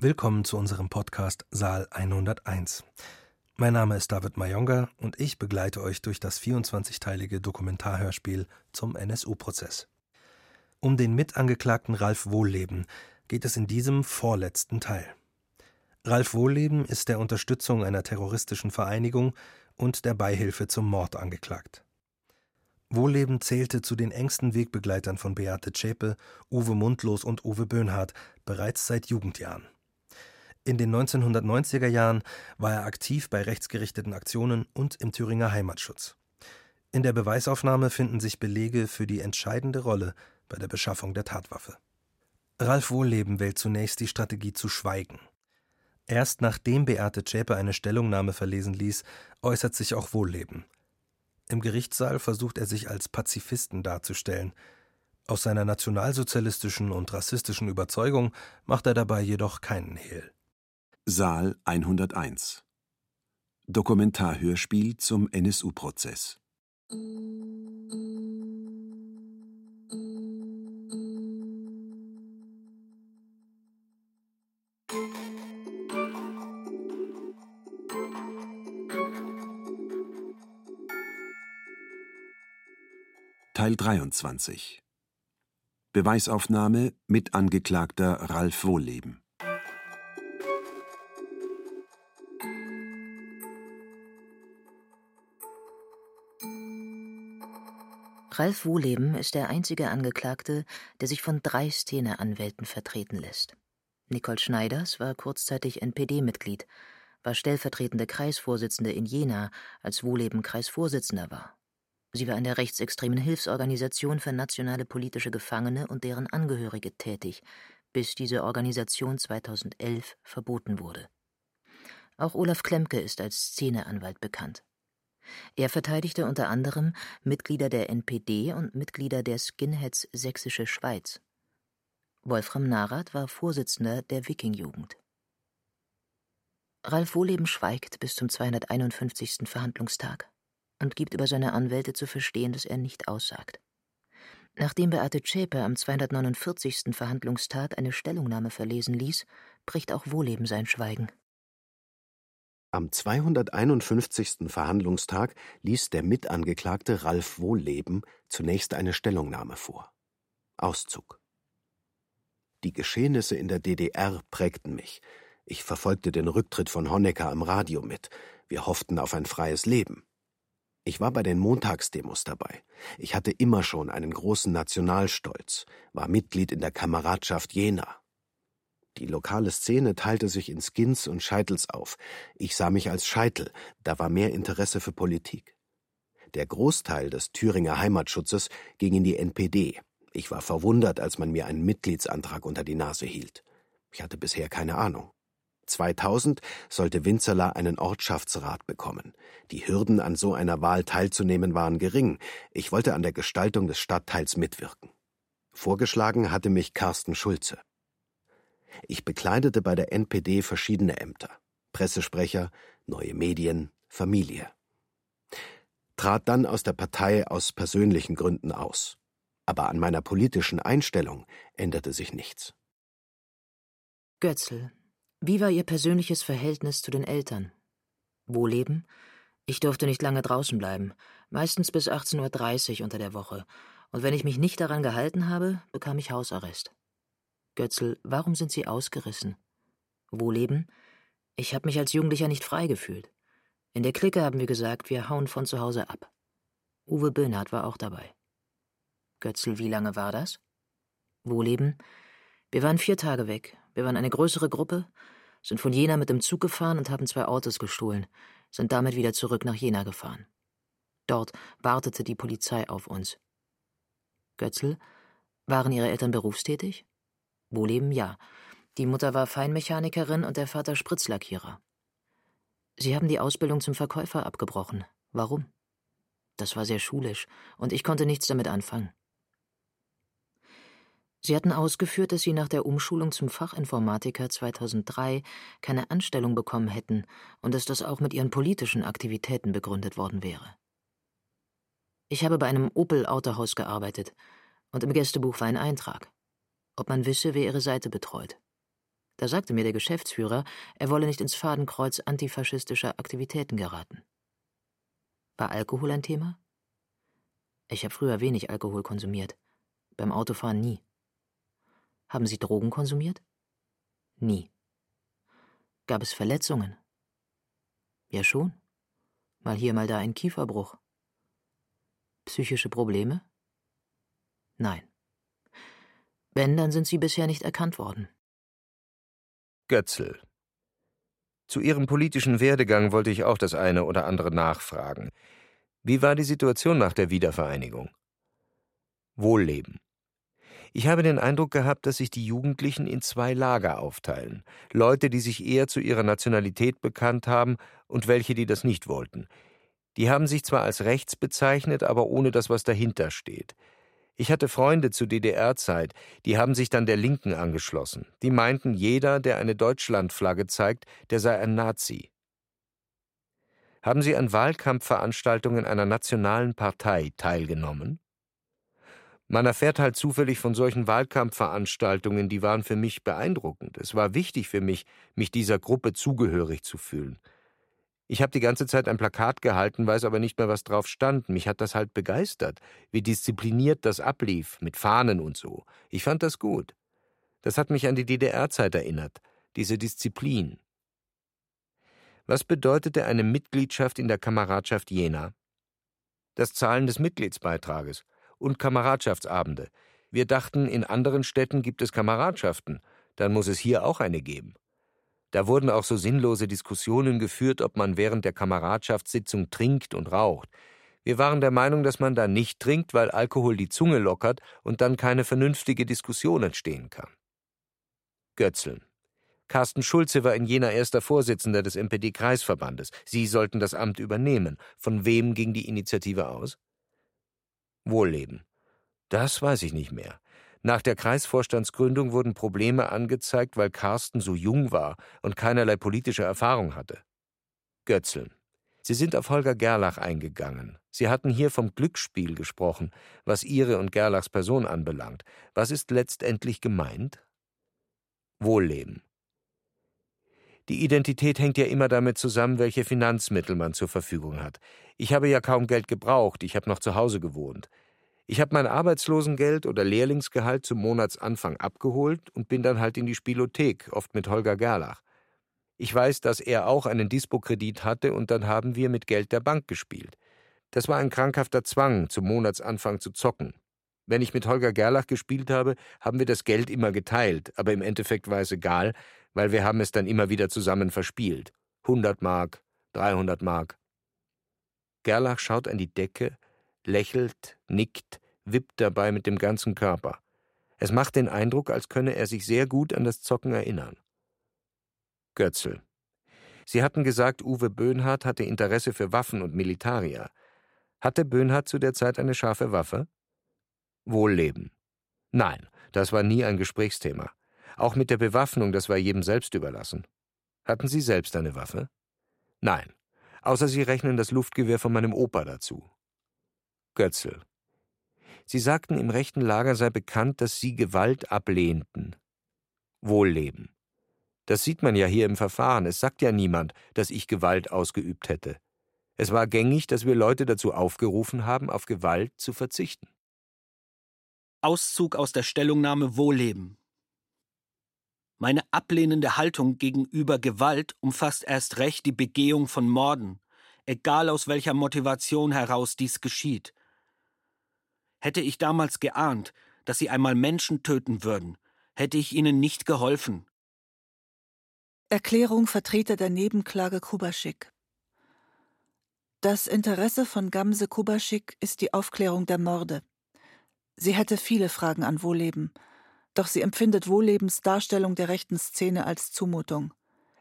Willkommen zu unserem Podcast Saal 101. Mein Name ist David Mayonga und ich begleite euch durch das 24-teilige Dokumentarhörspiel zum NSU-Prozess. Um den Mitangeklagten Ralf Wohlleben geht es in diesem vorletzten Teil. Ralf Wohlleben ist der Unterstützung einer terroristischen Vereinigung und der Beihilfe zum Mord angeklagt. Wohlleben zählte zu den engsten Wegbegleitern von Beate Zschäpe, Uwe Mundlos und Uwe Böhnhardt bereits seit Jugendjahren. In den 1990er Jahren war er aktiv bei rechtsgerichteten Aktionen und im Thüringer Heimatschutz. In der Beweisaufnahme finden sich Belege für die entscheidende Rolle bei der Beschaffung der Tatwaffe. Ralf Wohlleben wählt zunächst die Strategie zu schweigen. Erst nachdem Beate Zschäpe eine Stellungnahme verlesen ließ, äußert sich auch Wohlleben. Im Gerichtssaal versucht er sich als Pazifisten darzustellen. Aus seiner nationalsozialistischen und rassistischen Überzeugung macht er dabei jedoch keinen Hehl. Saal 101 Dokumentarhörspiel zum NSU-Prozess Teil 23 Beweisaufnahme mit Angeklagter Ralf Wohlleben Ralf Wohleben ist der einzige Angeklagte, der sich von drei Szene-Anwälten vertreten lässt. Nicole Schneiders war kurzzeitig NPD-Mitglied, war stellvertretende Kreisvorsitzende in Jena, als Wohleben Kreisvorsitzender war. Sie war in der rechtsextremen Hilfsorganisation für nationale politische Gefangene und deren Angehörige tätig, bis diese Organisation 2011 verboten wurde. Auch Olaf Klemke ist als Szeneanwalt bekannt. Er verteidigte unter anderem Mitglieder der NPD und Mitglieder der Skinheads Sächsische Schweiz. Wolfram Narath war Vorsitzender der Wiking-Jugend. Ralf Wohleben schweigt bis zum 251. Verhandlungstag und gibt über seine Anwälte zu verstehen, dass er nicht aussagt. Nachdem Beate Zschäpe am 249. Verhandlungstag eine Stellungnahme verlesen ließ, bricht auch Wohleben sein Schweigen. Am 251. Verhandlungstag ließ der Mitangeklagte Ralf Wohlleben zunächst eine Stellungnahme vor. Auszug Die Geschehnisse in der DDR prägten mich. Ich verfolgte den Rücktritt von Honecker am Radio mit. Wir hofften auf ein freies Leben. Ich war bei den Montagsdemos dabei. Ich hatte immer schon einen großen Nationalstolz, war Mitglied in der Kameradschaft Jena, die lokale Szene teilte sich in Skins und Scheitels auf. Ich sah mich als Scheitel, da war mehr Interesse für Politik. Der Großteil des Thüringer Heimatschutzes ging in die NPD. Ich war verwundert, als man mir einen Mitgliedsantrag unter die Nase hielt. Ich hatte bisher keine Ahnung. 2000 sollte Winzerla einen Ortschaftsrat bekommen. Die Hürden, an so einer Wahl teilzunehmen, waren gering. Ich wollte an der Gestaltung des Stadtteils mitwirken. Vorgeschlagen hatte mich Carsten Schulze. Ich bekleidete bei der NPD verschiedene Ämter. Pressesprecher, neue Medien, Familie. Trat dann aus der Partei aus persönlichen Gründen aus. Aber an meiner politischen Einstellung änderte sich nichts. Götzl, wie war Ihr persönliches Verhältnis zu den Eltern? Wohleben? Ich durfte nicht lange draußen bleiben, meistens bis 18.30 Uhr unter der Woche, und wenn ich mich nicht daran gehalten habe, bekam ich Hausarrest. Götzl, warum sind Sie ausgerissen? Wohleben? Ich habe mich als Jugendlicher nicht frei gefühlt. In der Clique haben wir gesagt, wir hauen von zu Hause ab. Uwe Böhnhardt war auch dabei. Götzl, wie lange war das? Wohleben? Wir waren vier Tage weg. Wir waren eine größere Gruppe, sind von Jena mit dem Zug gefahren und haben zwei Autos gestohlen, sind damit wieder zurück nach Jena gefahren. Dort wartete die Polizei auf uns. Götzl, waren Ihre Eltern berufstätig? Wohleben ja. Die Mutter war Feinmechanikerin und der Vater Spritzlackierer. Sie haben die Ausbildung zum Verkäufer abgebrochen. Warum? Das war sehr schulisch, und ich konnte nichts damit anfangen. Sie hatten ausgeführt, dass Sie nach der Umschulung zum Fachinformatiker 2003 keine Anstellung bekommen hätten und dass das auch mit Ihren politischen Aktivitäten begründet worden wäre. Ich habe bei einem Opel-Autohaus gearbeitet und im Gästebuch war ein Eintrag ob man wisse, wer ihre Seite betreut. Da sagte mir der Geschäftsführer, er wolle nicht ins Fadenkreuz antifaschistischer Aktivitäten geraten. War Alkohol ein Thema? Ich habe früher wenig Alkohol konsumiert. Beim Autofahren nie. Haben Sie Drogen konsumiert? Nie. Gab es Verletzungen? Ja schon. Mal hier, mal da ein Kieferbruch. Psychische Probleme? Nein. Wenn, dann sind sie bisher nicht erkannt worden. Götzl. Zu Ihrem politischen Werdegang wollte ich auch das eine oder andere nachfragen. Wie war die Situation nach der Wiedervereinigung? Wohlleben. Ich habe den Eindruck gehabt, dass sich die Jugendlichen in zwei Lager aufteilen. Leute, die sich eher zu ihrer Nationalität bekannt haben und welche, die das nicht wollten. Die haben sich zwar als rechts bezeichnet, aber ohne das, was dahinter steht. Ich hatte Freunde zu DDR-Zeit, die haben sich dann der Linken angeschlossen. Die meinten, jeder, der eine Deutschlandflagge zeigt, der sei ein Nazi. Haben Sie an Wahlkampfveranstaltungen einer nationalen Partei teilgenommen? Man erfährt halt zufällig von solchen Wahlkampfveranstaltungen, die waren für mich beeindruckend. Es war wichtig für mich, mich dieser Gruppe zugehörig zu fühlen. Ich habe die ganze Zeit ein Plakat gehalten, weiß aber nicht mehr, was drauf stand. Mich hat das halt begeistert, wie diszipliniert das ablief, mit Fahnen und so. Ich fand das gut. Das hat mich an die DDR-Zeit erinnert, diese Disziplin. Was bedeutete eine Mitgliedschaft in der Kameradschaft Jena? Das Zahlen des Mitgliedsbeitrages und Kameradschaftsabende. Wir dachten, in anderen Städten gibt es Kameradschaften, dann muss es hier auch eine geben. Da wurden auch so sinnlose Diskussionen geführt, ob man während der Kameradschaftssitzung trinkt und raucht. Wir waren der Meinung, dass man da nicht trinkt, weil Alkohol die Zunge lockert und dann keine vernünftige Diskussion entstehen kann. Götzeln. Carsten Schulze war in jener erster Vorsitzender des NPD-Kreisverbandes. Sie sollten das Amt übernehmen. Von wem ging die Initiative aus? Wohlleben. Das weiß ich nicht mehr. Nach der Kreisvorstandsgründung wurden Probleme angezeigt, weil Carsten so jung war und keinerlei politische Erfahrung hatte. Götzeln. Sie sind auf Holger Gerlach eingegangen. Sie hatten hier vom Glücksspiel gesprochen, was Ihre und Gerlachs Person anbelangt. Was ist letztendlich gemeint? Wohlleben. Die Identität hängt ja immer damit zusammen, welche Finanzmittel man zur Verfügung hat. Ich habe ja kaum Geld gebraucht, ich habe noch zu Hause gewohnt. Ich habe mein Arbeitslosengeld oder Lehrlingsgehalt zum Monatsanfang abgeholt und bin dann halt in die Spielothek, oft mit Holger Gerlach. Ich weiß, dass er auch einen Dispo-Kredit hatte und dann haben wir mit Geld der Bank gespielt. Das war ein krankhafter Zwang, zum Monatsanfang zu zocken. Wenn ich mit Holger Gerlach gespielt habe, haben wir das Geld immer geteilt, aber im Endeffekt war es egal, weil wir haben es dann immer wieder zusammen verspielt. 100 Mark, 300 Mark. Gerlach schaut an die Decke, lächelt, nickt, wippt dabei mit dem ganzen Körper. Es macht den Eindruck, als könne er sich sehr gut an das Zocken erinnern. Götzl. Sie hatten gesagt, Uwe Böhnhardt hatte Interesse für Waffen und Militaria. Hatte Böhnhardt zu der Zeit eine scharfe Waffe? Wohlleben. Nein, das war nie ein Gesprächsthema. Auch mit der Bewaffnung, das war jedem selbst überlassen. Hatten Sie selbst eine Waffe? Nein, außer Sie rechnen das Luftgewehr von meinem Opa dazu. Götzl. Sie sagten, im rechten Lager sei bekannt, dass Sie Gewalt ablehnten. Wohlleben. Das sieht man ja hier im Verfahren. Es sagt ja niemand, dass ich Gewalt ausgeübt hätte. Es war gängig, dass wir Leute dazu aufgerufen haben, auf Gewalt zu verzichten. Auszug aus der Stellungnahme Wohlleben. Meine ablehnende Haltung gegenüber Gewalt umfasst erst recht die Begehung von Morden, egal aus welcher Motivation heraus dies geschieht. Hätte ich damals geahnt, dass sie einmal Menschen töten würden, hätte ich ihnen nicht geholfen. Erklärung Vertreter der Nebenklage Kubaschik. Das Interesse von Gamse Kubaschik ist die Aufklärung der Morde. Sie hätte viele Fragen an Wohlleben, doch sie empfindet Wohllebens Darstellung der rechten Szene als Zumutung.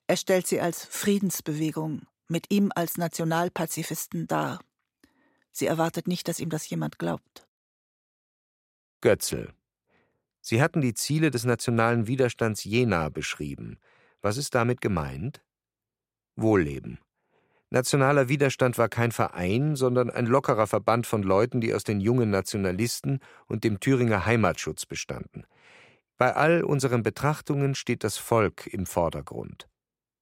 Er stellt sie als Friedensbewegung, mit ihm als Nationalpazifisten dar. Sie erwartet nicht, dass ihm das jemand glaubt. Götzl. Sie hatten die Ziele des nationalen Widerstands Jena beschrieben. Was ist damit gemeint? Wohlleben. Nationaler Widerstand war kein Verein, sondern ein lockerer Verband von Leuten, die aus den jungen Nationalisten und dem Thüringer Heimatschutz bestanden. Bei all unseren Betrachtungen steht das Volk im Vordergrund.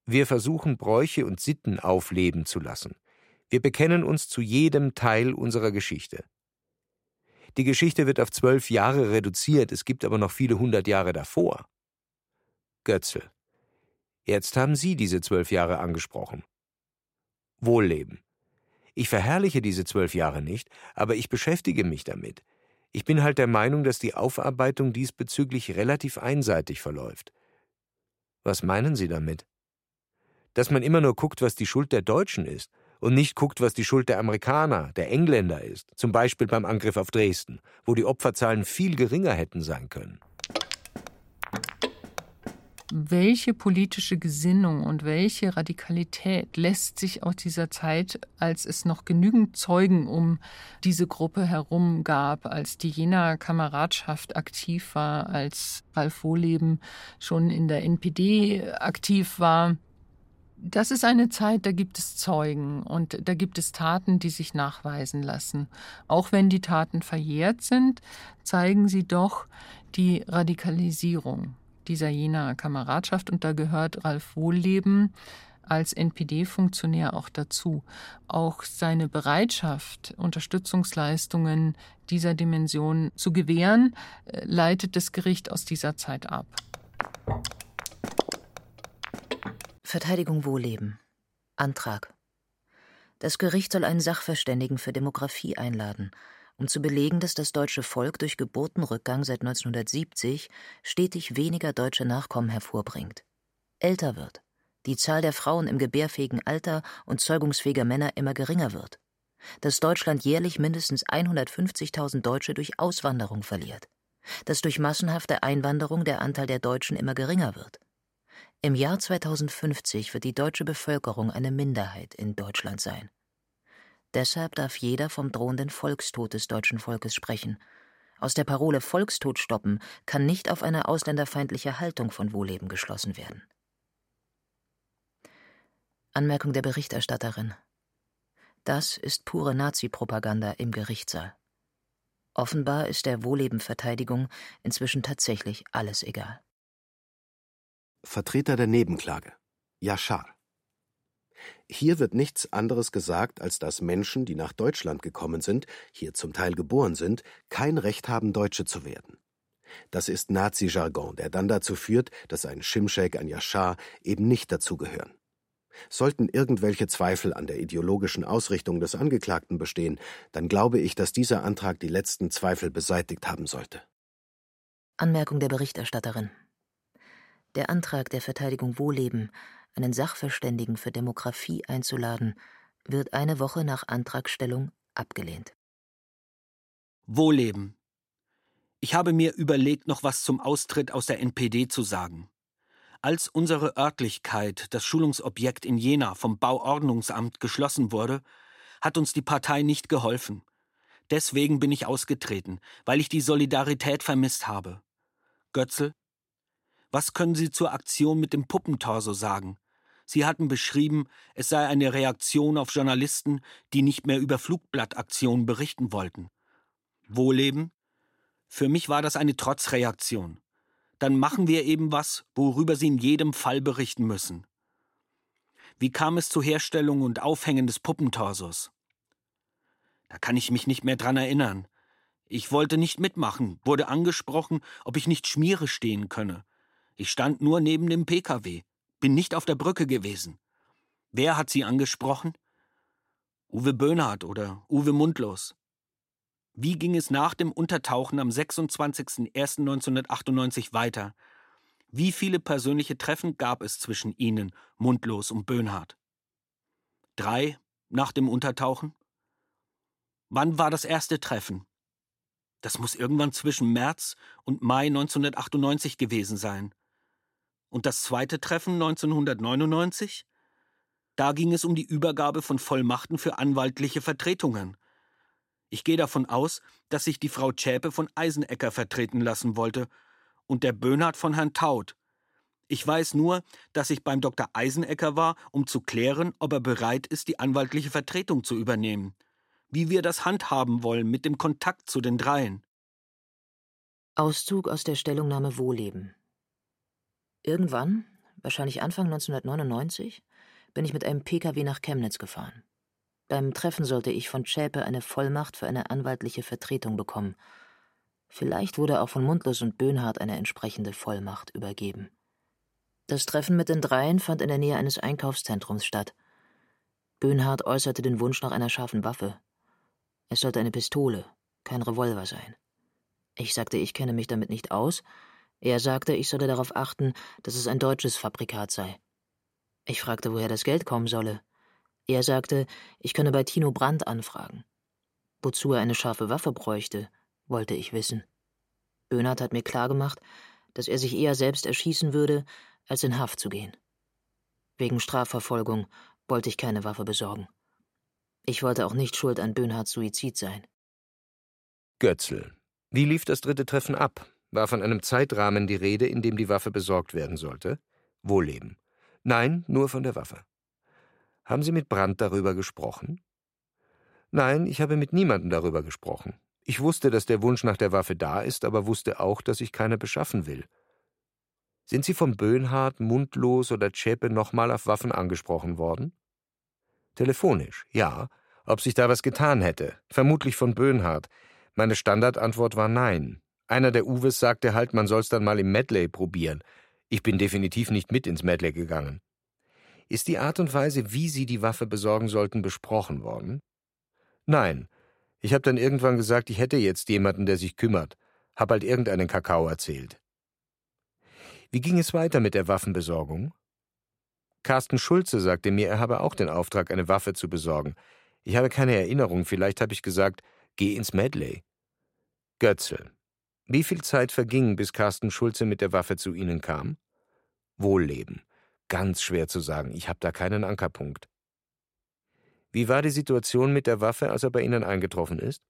Wir versuchen Bräuche und Sitten aufleben zu lassen. Wir bekennen uns zu jedem Teil unserer Geschichte. Die Geschichte wird auf zwölf Jahre reduziert, es gibt aber noch viele hundert Jahre davor. Götzel. Jetzt haben Sie diese zwölf Jahre angesprochen. Wohlleben. Ich verherrliche diese zwölf Jahre nicht, aber ich beschäftige mich damit. Ich bin halt der Meinung, dass die Aufarbeitung diesbezüglich relativ einseitig verläuft. Was meinen Sie damit? Dass man immer nur guckt, was die Schuld der Deutschen ist und nicht guckt, was die Schuld der Amerikaner, der Engländer ist, zum Beispiel beim Angriff auf Dresden, wo die Opferzahlen viel geringer hätten sein können. Welche politische Gesinnung und welche Radikalität lässt sich aus dieser Zeit, als es noch genügend Zeugen um diese Gruppe herum gab, als die Jenaer Kameradschaft aktiv war, als Ralf Wohleben schon in der NPD aktiv war, das ist eine Zeit, da gibt es Zeugen und da gibt es Taten, die sich nachweisen lassen. Auch wenn die Taten verjährt sind, zeigen sie doch die Radikalisierung dieser jener Kameradschaft und da gehört Ralf Wohlleben als NPD-Funktionär auch dazu. Auch seine Bereitschaft, Unterstützungsleistungen dieser Dimension zu gewähren, äh, leitet das Gericht aus dieser Zeit ab. Verteidigung Wohlleben. Antrag. Das Gericht soll einen Sachverständigen für Demografie einladen, um zu belegen, dass das deutsche Volk durch Geburtenrückgang seit 1970 stetig weniger deutsche Nachkommen hervorbringt, älter wird, die Zahl der Frauen im gebärfähigen Alter und zeugungsfähiger Männer immer geringer wird, dass Deutschland jährlich mindestens 150.000 Deutsche durch Auswanderung verliert, dass durch massenhafte Einwanderung der Anteil der Deutschen immer geringer wird, im Jahr 2050 wird die deutsche Bevölkerung eine Minderheit in Deutschland sein. Deshalb darf jeder vom drohenden Volkstod des deutschen Volkes sprechen. Aus der Parole Volkstod stoppen kann nicht auf eine ausländerfeindliche Haltung von Wohleben geschlossen werden. Anmerkung der Berichterstatterin. Das ist pure Nazi-Propaganda im Gerichtssaal. Offenbar ist der Wohllebenverteidigung inzwischen tatsächlich alles egal. Vertreter der Nebenklage Yashar Hier wird nichts anderes gesagt, als dass Menschen, die nach Deutschland gekommen sind, hier zum Teil geboren sind, kein Recht haben, Deutsche zu werden. Das ist Nazi-Jargon, der dann dazu führt, dass ein Schimschek, ein Yashar eben nicht dazugehören. Sollten irgendwelche Zweifel an der ideologischen Ausrichtung des Angeklagten bestehen, dann glaube ich, dass dieser Antrag die letzten Zweifel beseitigt haben sollte. Anmerkung der Berichterstatterin. Der Antrag der Verteidigung Wohleben, einen Sachverständigen für Demografie einzuladen, wird eine Woche nach Antragstellung abgelehnt. Wohleben. Ich habe mir überlegt, noch was zum Austritt aus der NPD zu sagen. Als unsere Örtlichkeit, das Schulungsobjekt in Jena, vom Bauordnungsamt geschlossen wurde, hat uns die Partei nicht geholfen. Deswegen bin ich ausgetreten, weil ich die Solidarität vermisst habe. Götzl, was können Sie zur Aktion mit dem Puppentorso sagen? Sie hatten beschrieben, es sei eine Reaktion auf Journalisten, die nicht mehr über Flugblattaktionen berichten wollten. Wohlleben? Für mich war das eine Trotzreaktion. Dann machen wir eben was, worüber Sie in jedem Fall berichten müssen. Wie kam es zur Herstellung und Aufhängen des Puppentorsos? Da kann ich mich nicht mehr dran erinnern. Ich wollte nicht mitmachen, wurde angesprochen, ob ich nicht Schmiere stehen könne. Ich stand nur neben dem Pkw, bin nicht auf der Brücke gewesen. Wer hat Sie angesprochen? Uwe Böhnhardt oder Uwe Mundlos. Wie ging es nach dem Untertauchen am 26.01.1998 weiter? Wie viele persönliche Treffen gab es zwischen Ihnen, Mundlos und Böhnhardt? Drei nach dem Untertauchen? Wann war das erste Treffen? Das muss irgendwann zwischen März und Mai 1998 gewesen sein. Und das zweite Treffen 1999? Da ging es um die Übergabe von Vollmachten für anwaltliche Vertretungen. Ich gehe davon aus, dass sich die Frau Zschäpe von Eisenecker vertreten lassen wollte und der Böhnhardt von Herrn Taut. Ich weiß nur, dass ich beim Dr. Eisenecker war, um zu klären, ob er bereit ist, die anwaltliche Vertretung zu übernehmen. Wie wir das handhaben wollen mit dem Kontakt zu den dreien. Auszug aus der Stellungnahme Wohleben. Irgendwann, wahrscheinlich Anfang 1999, bin ich mit einem Pkw nach Chemnitz gefahren. Beim Treffen sollte ich von Schäpe eine Vollmacht für eine anwaltliche Vertretung bekommen. Vielleicht wurde auch von Mundlos und Böhnhardt eine entsprechende Vollmacht übergeben. Das Treffen mit den Dreien fand in der Nähe eines Einkaufszentrums statt. Böhnhardt äußerte den Wunsch nach einer scharfen Waffe. Es sollte eine Pistole, kein Revolver sein. Ich sagte, ich kenne mich damit nicht aus. Er sagte, ich solle darauf achten, dass es ein deutsches Fabrikat sei. Ich fragte, woher das Geld kommen solle. Er sagte, ich könne bei Tino Brandt anfragen. Wozu er eine scharfe Waffe bräuchte, wollte ich wissen. Böhnhardt hat mir klargemacht, dass er sich eher selbst erschießen würde, als in Haft zu gehen. Wegen Strafverfolgung wollte ich keine Waffe besorgen. Ich wollte auch nicht schuld an Böhnhardts Suizid sein. Götzl, wie lief das dritte Treffen ab? War von einem Zeitrahmen die Rede, in dem die Waffe besorgt werden sollte? Wohlleben. Nein, nur von der Waffe. Haben Sie mit Brandt darüber gesprochen? Nein, ich habe mit niemandem darüber gesprochen. Ich wusste, dass der Wunsch nach der Waffe da ist, aber wusste auch, dass ich keine beschaffen will. Sind Sie von Böhnhardt, Mundlos oder Zschäpe nochmal auf Waffen angesprochen worden? Telefonisch, ja. Ob sich da was getan hätte. Vermutlich von Böhnhardt. Meine Standardantwort war nein. Einer der Uwes sagte halt, man soll's dann mal im Medley probieren. Ich bin definitiv nicht mit ins Medley gegangen. Ist die Art und Weise, wie Sie die Waffe besorgen sollten, besprochen worden? Nein. Ich habe dann irgendwann gesagt, ich hätte jetzt jemanden, der sich kümmert. Hab halt irgendeinen Kakao erzählt. Wie ging es weiter mit der Waffenbesorgung? Carsten Schulze sagte mir, er habe auch den Auftrag, eine Waffe zu besorgen. Ich habe keine Erinnerung, vielleicht habe ich gesagt, Geh ins Medley. Götze. Wie viel Zeit verging, bis Carsten Schulze mit der Waffe zu Ihnen kam? Wohlleben. Ganz schwer zu sagen, ich habe da keinen Ankerpunkt. Wie war die Situation mit der Waffe, als er bei Ihnen eingetroffen ist?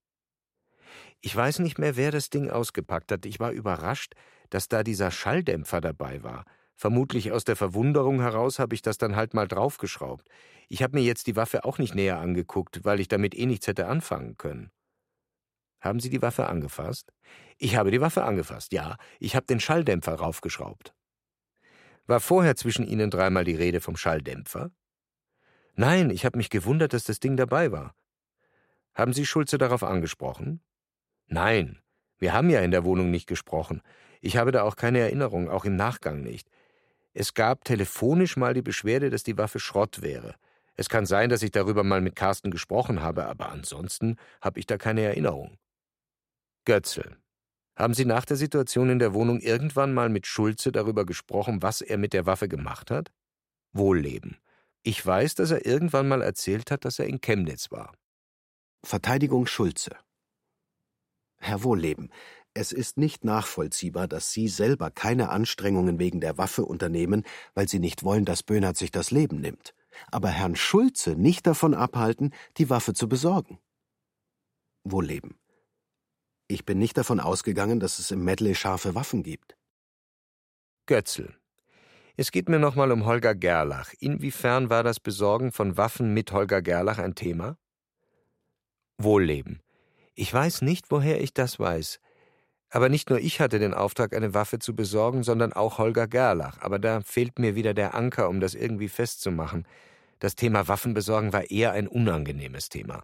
Ich weiß nicht mehr, wer das Ding ausgepackt hat. Ich war überrascht, dass da dieser Schalldämpfer dabei war. Vermutlich aus der Verwunderung heraus habe ich das dann halt mal draufgeschraubt. Ich habe mir jetzt die Waffe auch nicht näher angeguckt, weil ich damit eh nichts hätte anfangen können. Haben Sie die Waffe angefasst? Ich habe die Waffe angefasst, ja. Ich habe den Schalldämpfer raufgeschraubt. War vorher zwischen Ihnen dreimal die Rede vom Schalldämpfer? Nein, ich habe mich gewundert, dass das Ding dabei war. Haben Sie Schulze darauf angesprochen? Nein, wir haben ja in der Wohnung nicht gesprochen. Ich habe da auch keine Erinnerung, auch im Nachgang nicht. Es gab telefonisch mal die Beschwerde, dass die Waffe Schrott wäre. Es kann sein, dass ich darüber mal mit Carsten gesprochen habe, aber ansonsten habe ich da keine Erinnerung. Götzel. Haben Sie nach der Situation in der Wohnung irgendwann mal mit Schulze darüber gesprochen, was er mit der Waffe gemacht hat? Wohlleben. Ich weiß, dass er irgendwann mal erzählt hat, dass er in Chemnitz war. Verteidigung Schulze. Herr Wohlleben, es ist nicht nachvollziehbar, dass Sie selber keine Anstrengungen wegen der Waffe unternehmen, weil Sie nicht wollen, dass Böhnhardt sich das Leben nimmt, aber Herrn Schulze nicht davon abhalten, die Waffe zu besorgen. Wohlleben. Ich bin nicht davon ausgegangen, dass es im Medley scharfe Waffen gibt. Götzl. Es geht mir nochmal um Holger Gerlach. Inwiefern war das Besorgen von Waffen mit Holger Gerlach ein Thema? Wohlleben. Ich weiß nicht, woher ich das weiß. Aber nicht nur ich hatte den Auftrag, eine Waffe zu besorgen, sondern auch Holger Gerlach. Aber da fehlt mir wieder der Anker, um das irgendwie festzumachen. Das Thema Waffenbesorgen war eher ein unangenehmes Thema.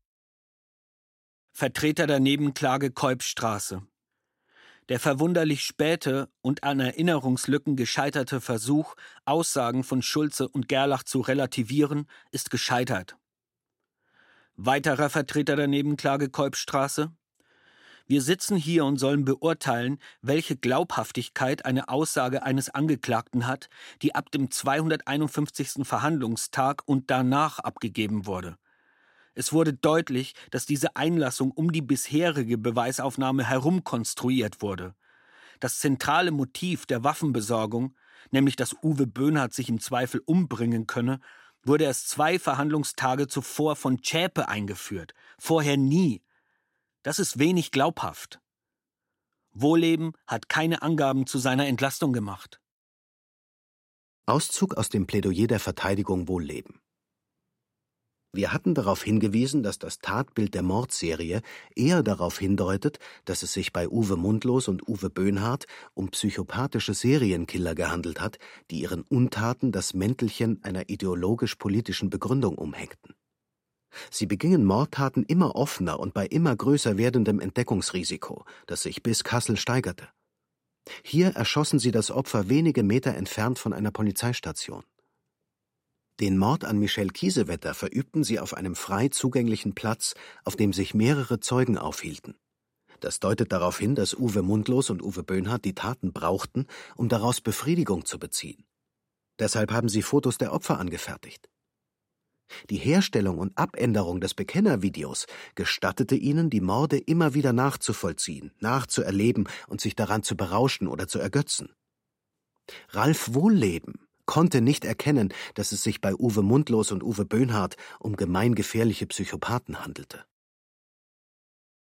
Vertreter der Nebenklage Kolbstraße. Der verwunderlich späte und an Erinnerungslücken gescheiterte Versuch, Aussagen von Schulze und Gerlach zu relativieren, ist gescheitert. Weiterer Vertreter der Nebenklage Kolbstraße. Wir sitzen hier und sollen beurteilen, welche Glaubhaftigkeit eine Aussage eines Angeklagten hat, die ab dem 251. Verhandlungstag und danach abgegeben wurde. Es wurde deutlich, dass diese Einlassung um die bisherige Beweisaufnahme herum konstruiert wurde. Das zentrale Motiv der Waffenbesorgung, nämlich dass Uwe Böhnhardt sich im Zweifel umbringen könne, wurde erst zwei Verhandlungstage zuvor von Zschäpe eingeführt, vorher nie. Das ist wenig glaubhaft. Wohleben hat keine Angaben zu seiner Entlastung gemacht. Auszug aus dem Plädoyer der Verteidigung Wohlleben. Wir hatten darauf hingewiesen, dass das Tatbild der Mordserie eher darauf hindeutet, dass es sich bei Uwe Mundlos und Uwe Böhnhardt um psychopathische Serienkiller gehandelt hat, die ihren Untaten das Mäntelchen einer ideologisch-politischen Begründung umhängten. Sie begingen Mordtaten immer offener und bei immer größer werdendem Entdeckungsrisiko, das sich bis Kassel steigerte. Hier erschossen sie das Opfer wenige Meter entfernt von einer Polizeistation. Den Mord an Michel Kiesewetter verübten sie auf einem frei zugänglichen Platz, auf dem sich mehrere Zeugen aufhielten. Das deutet darauf hin, dass Uwe Mundlos und Uwe Böhnhardt die Taten brauchten, um daraus Befriedigung zu beziehen. Deshalb haben sie Fotos der Opfer angefertigt. Die Herstellung und Abänderung des Bekennervideos gestattete ihnen, die Morde immer wieder nachzuvollziehen, nachzuerleben und sich daran zu berauschen oder zu ergötzen. Ralf Wohlleben, konnte nicht erkennen, dass es sich bei Uwe Mundlos und Uwe Böhnhardt um gemeingefährliche Psychopathen handelte.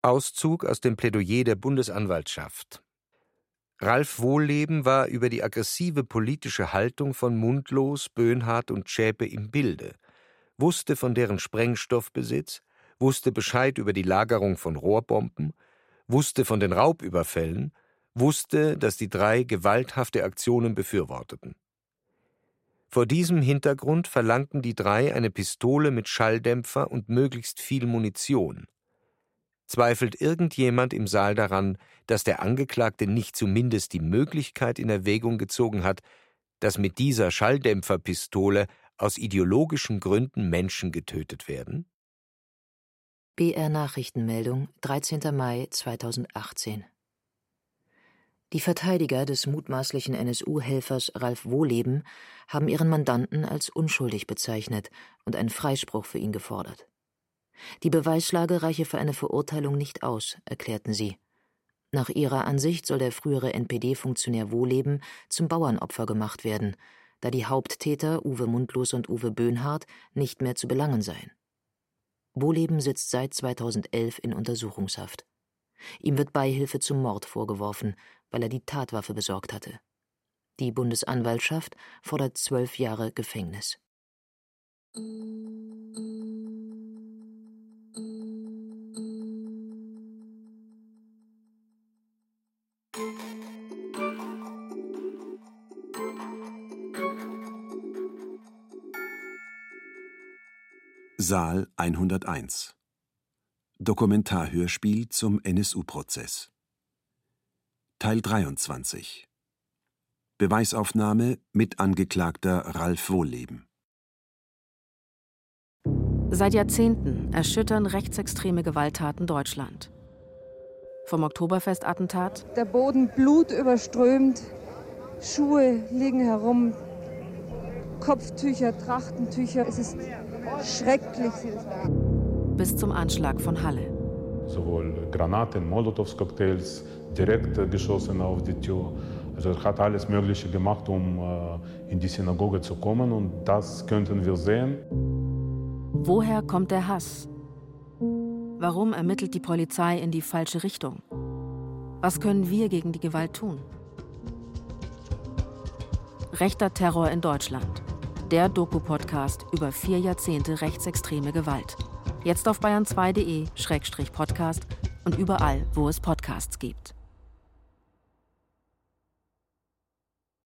Auszug aus dem Plädoyer der Bundesanwaltschaft. Ralf Wohlleben war über die aggressive politische Haltung von Mundlos, Böhnhardt und Schäpe im Bilde, wusste von deren Sprengstoffbesitz, wusste Bescheid über die Lagerung von Rohrbomben, wusste von den Raubüberfällen, wusste, dass die drei gewalthafte Aktionen befürworteten. Vor diesem Hintergrund verlangten die drei eine Pistole mit Schalldämpfer und möglichst viel Munition. Zweifelt irgendjemand im Saal daran, dass der Angeklagte nicht zumindest die Möglichkeit in Erwägung gezogen hat, dass mit dieser Schalldämpferpistole aus ideologischen Gründen Menschen getötet werden? BR Nachrichtenmeldung 13. Mai 2018 die Verteidiger des mutmaßlichen NSU-Helfers Ralf Wohleben haben ihren Mandanten als unschuldig bezeichnet und einen Freispruch für ihn gefordert. Die Beweislage reiche für eine Verurteilung nicht aus, erklärten sie. Nach ihrer Ansicht soll der frühere NPD-Funktionär Wohleben zum Bauernopfer gemacht werden, da die Haupttäter Uwe Mundlos und Uwe Böhnhardt nicht mehr zu belangen seien. Wohleben sitzt seit 2011 in Untersuchungshaft. Ihm wird Beihilfe zum Mord vorgeworfen, weil er die Tatwaffe besorgt hatte. Die Bundesanwaltschaft fordert zwölf Jahre Gefängnis. Saal 101 Dokumentarhörspiel zum NSU-Prozess Teil 23 Beweisaufnahme mit Angeklagter Ralf Wohlleben Seit Jahrzehnten erschüttern rechtsextreme Gewalttaten Deutschland. Vom Oktoberfestattentat. Der Boden blutüberströmt, Schuhe liegen herum, Kopftücher, Trachtentücher. Es ist schrecklich. Bis zum Anschlag von Halle. Sowohl Granaten, Molotows-Cocktails, direkt geschossen auf die Tür. Also er hat alles Mögliche gemacht, um äh, in die Synagoge zu kommen und das könnten wir sehen. Woher kommt der Hass? Warum ermittelt die Polizei in die falsche Richtung? Was können wir gegen die Gewalt tun? Rechter Terror in Deutschland. Der Doku-Podcast über vier Jahrzehnte rechtsextreme Gewalt. Jetzt auf bayern2.de-podcast und überall, wo es Podcasts gibt.